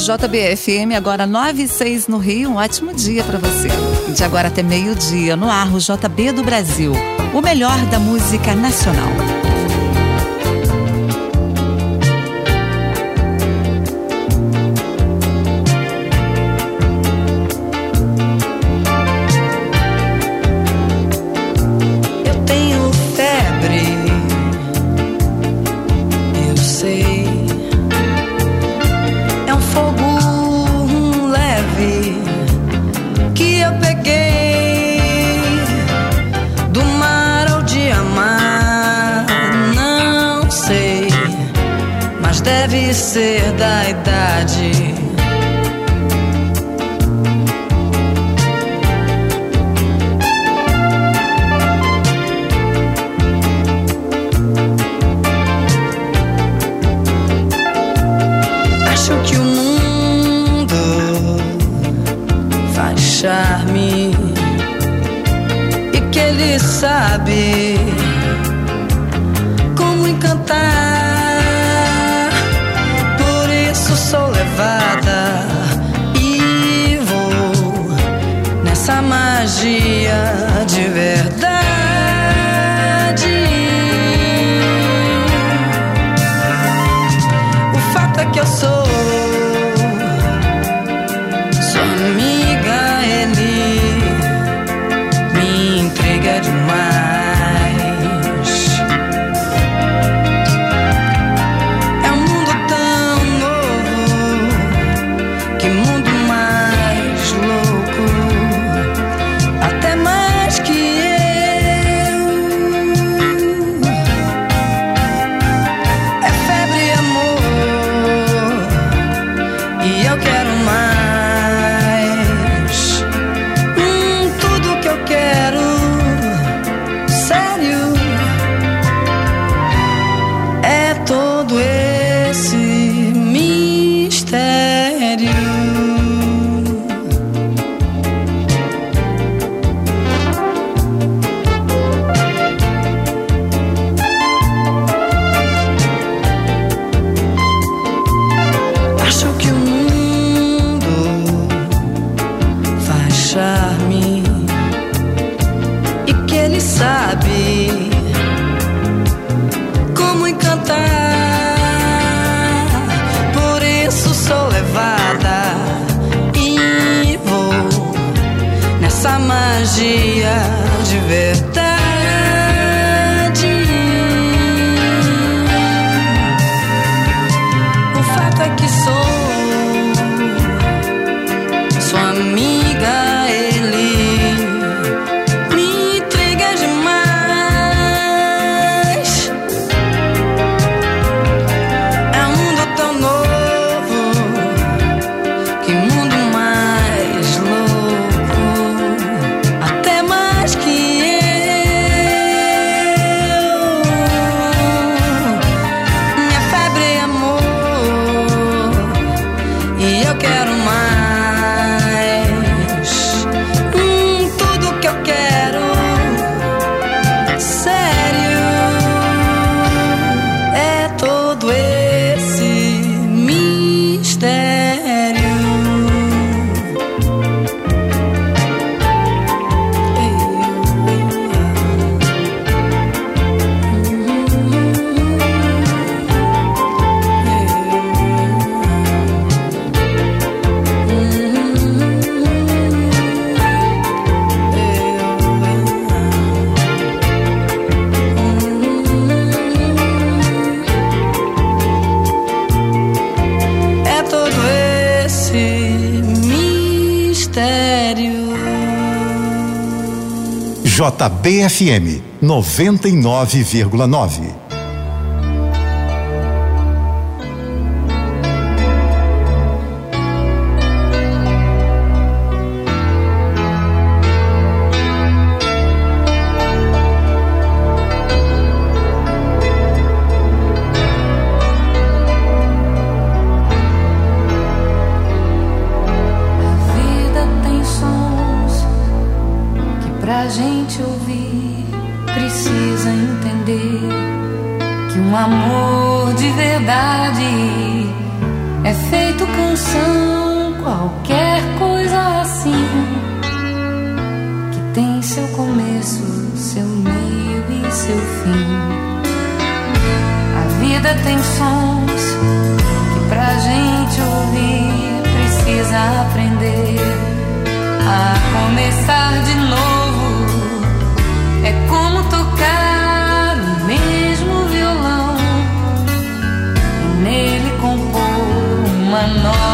JBFM, agora 9 e 6 no Rio. Um ótimo dia para você. De agora até meio-dia, no ar, o JB do Brasil. O melhor da música nacional. Magia de verdade. JBFM 99,9. Aprender a começar de novo. É como tocar o mesmo violão e nele compor uma nova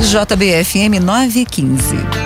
JBFM 915.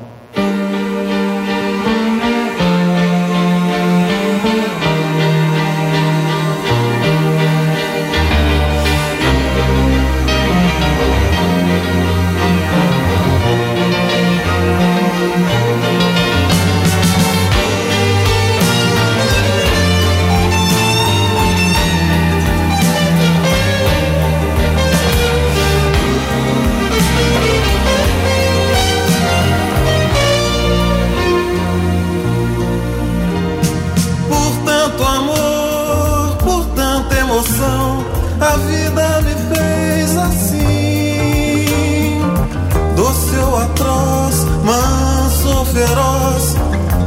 feroz,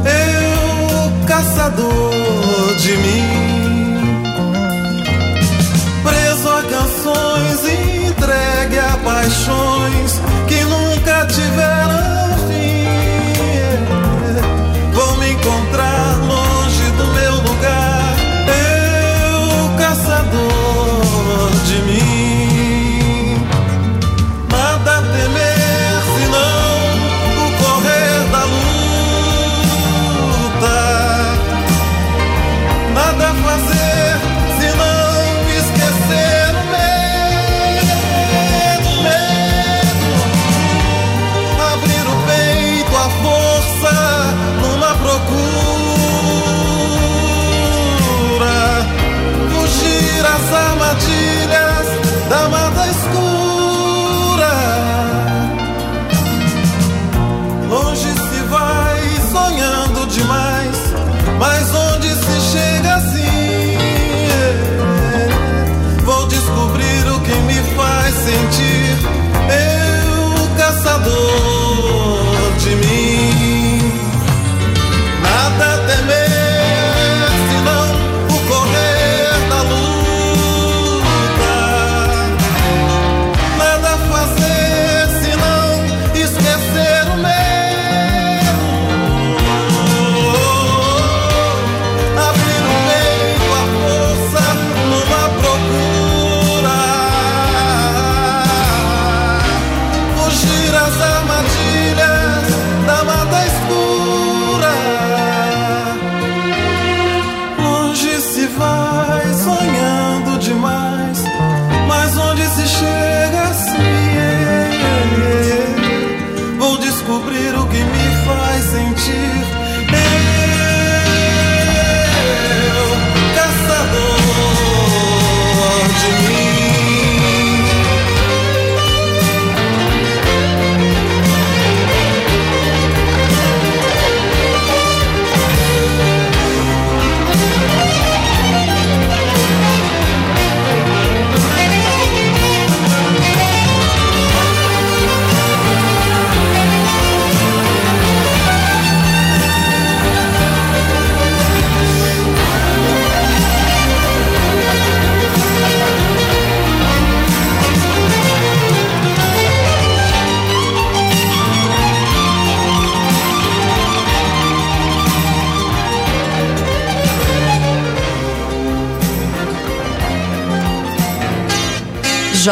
eu caçador de mim. Preso a canções, entregue a paixões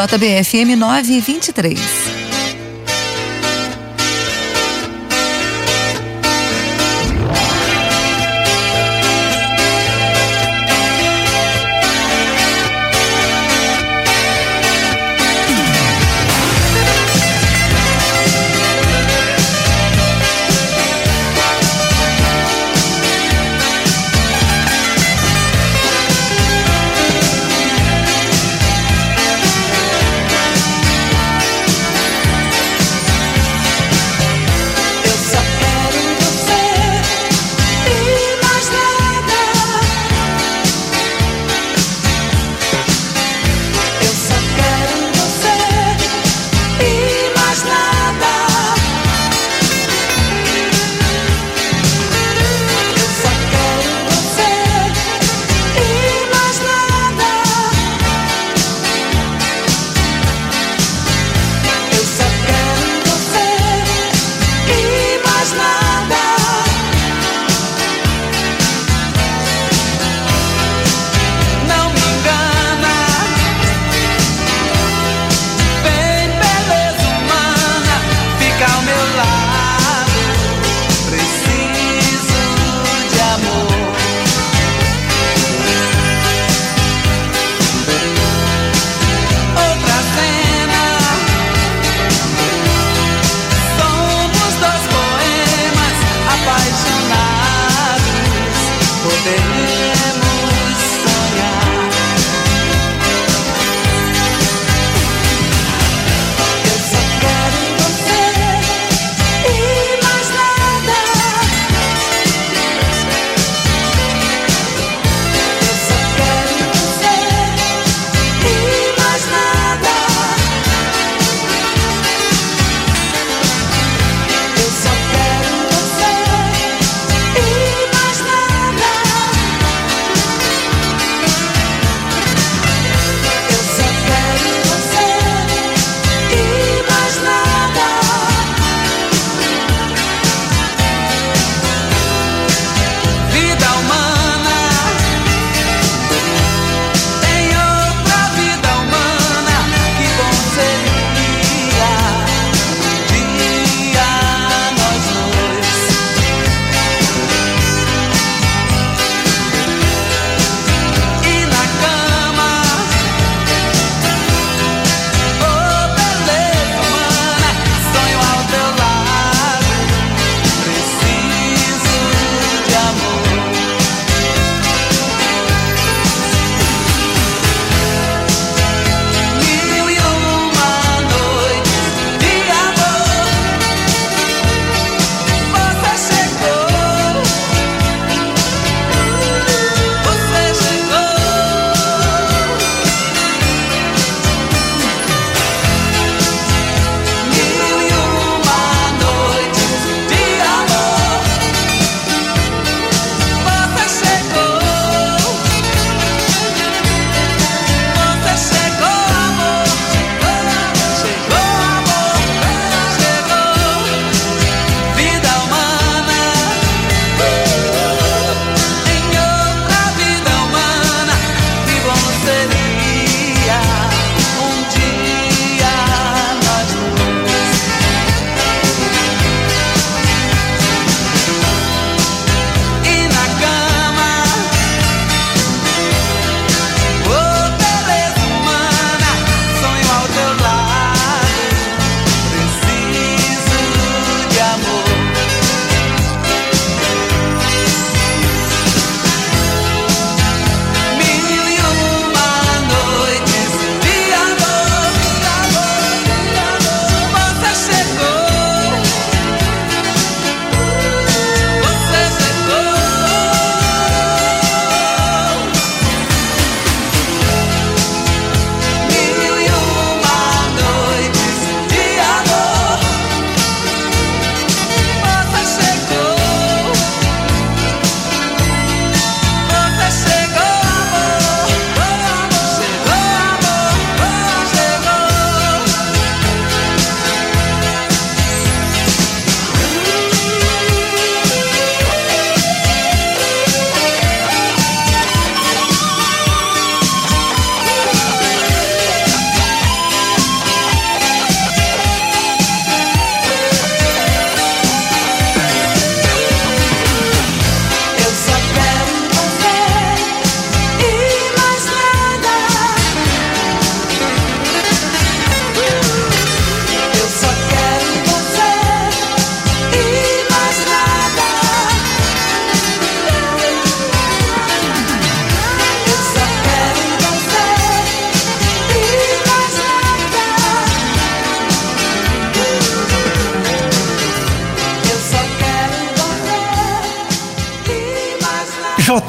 JBFM 923.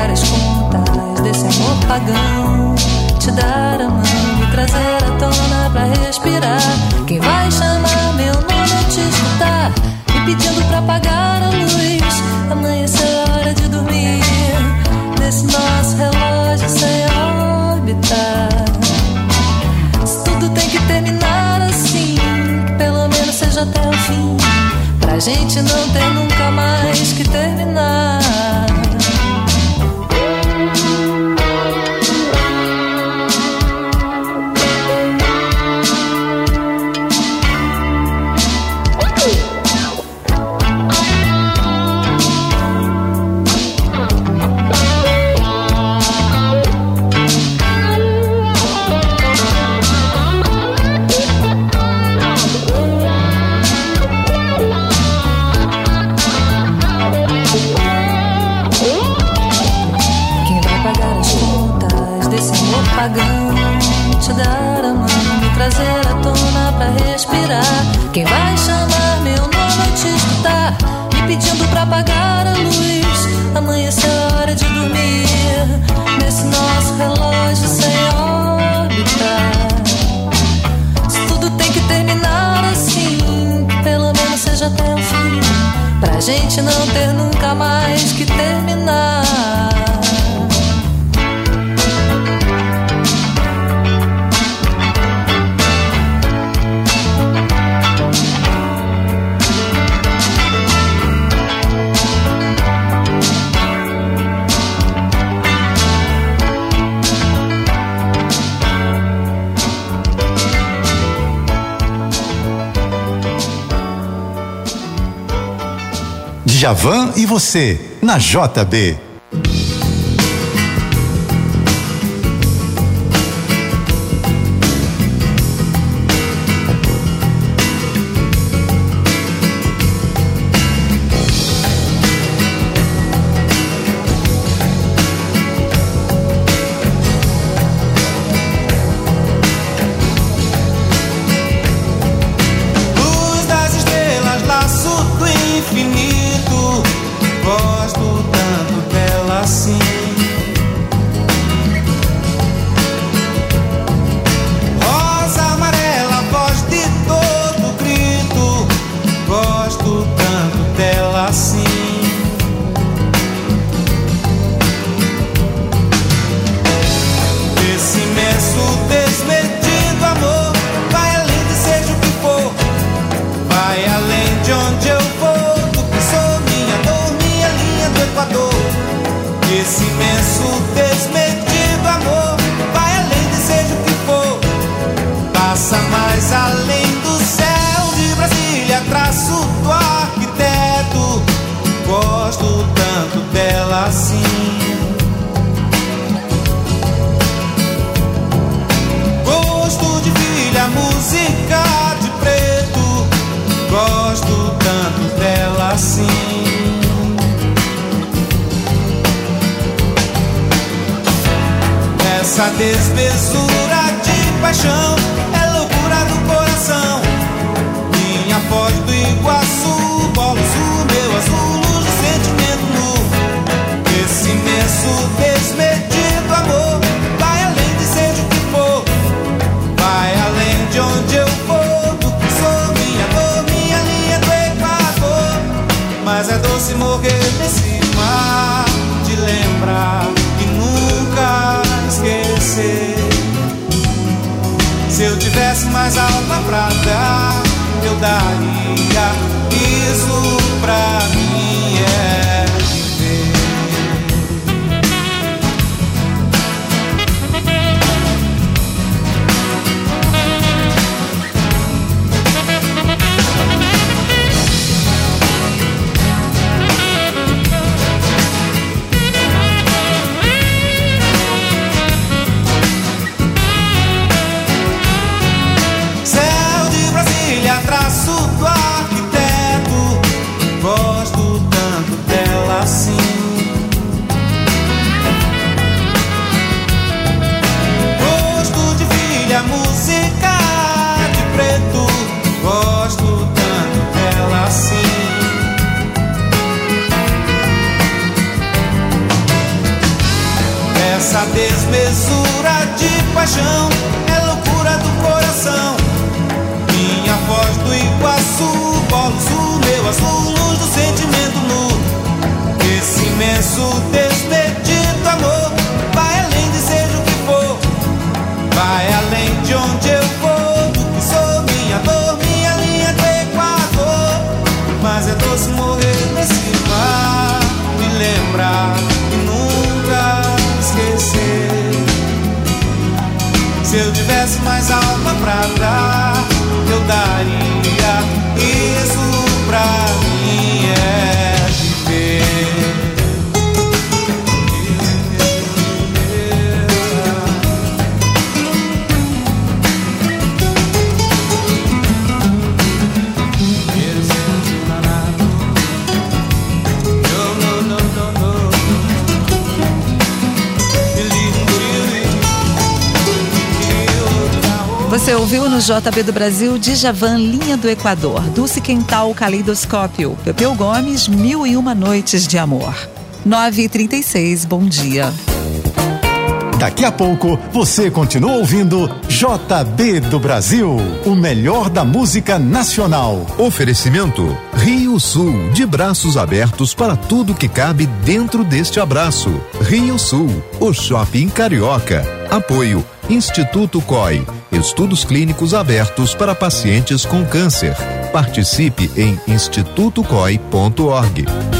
pagar as contas desse amor pagão. Te dar a mão e trazer a tona pra respirar. Quem vai chamar meu nome é te escutar? Me pedindo pra pagar a luz. Amanhã é hora de dormir. Nesse nosso relógio sem orbitar. Se tudo tem que terminar assim, pelo menos seja até o fim. Pra gente não ter nunca mais que terminar. Van e você, na JB. essa despesura de paixão. Ela paixão. cloud. Você ouviu no JB do Brasil Djavan Linha do Equador, Dulce Quental Caleidoscópio, Pepeu Gomes Mil e Uma Noites de Amor. 9h36, bom dia. Daqui a pouco você continua ouvindo JB do Brasil, o melhor da música nacional. Oferecimento Rio Sul, de braços abertos para tudo que cabe dentro deste abraço. Rio Sul, o shopping carioca. Apoio Instituto COI Estudos clínicos abertos para pacientes com câncer. Participe em institutocoi.org.